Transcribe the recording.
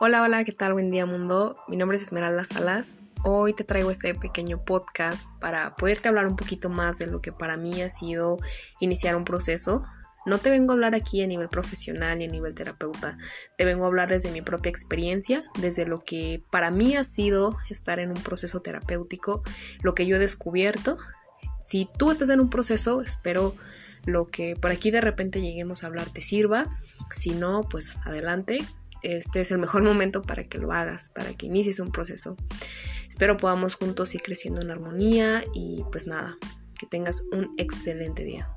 Hola, hola, ¿qué tal? Buen día mundo. Mi nombre es Esmeralda Salas. Hoy te traigo este pequeño podcast para poderte hablar un poquito más de lo que para mí ha sido iniciar un proceso. No te vengo a hablar aquí a nivel profesional y a nivel terapeuta, te vengo a hablar desde mi propia experiencia, desde lo que para mí ha sido estar en un proceso terapéutico, lo que yo he descubierto. Si tú estás en un proceso, espero lo que por aquí de repente lleguemos a hablar te sirva. Si no, pues adelante, este es el mejor momento para que lo hagas, para que inicies un proceso. Espero podamos juntos ir creciendo en armonía y pues nada, que tengas un excelente día.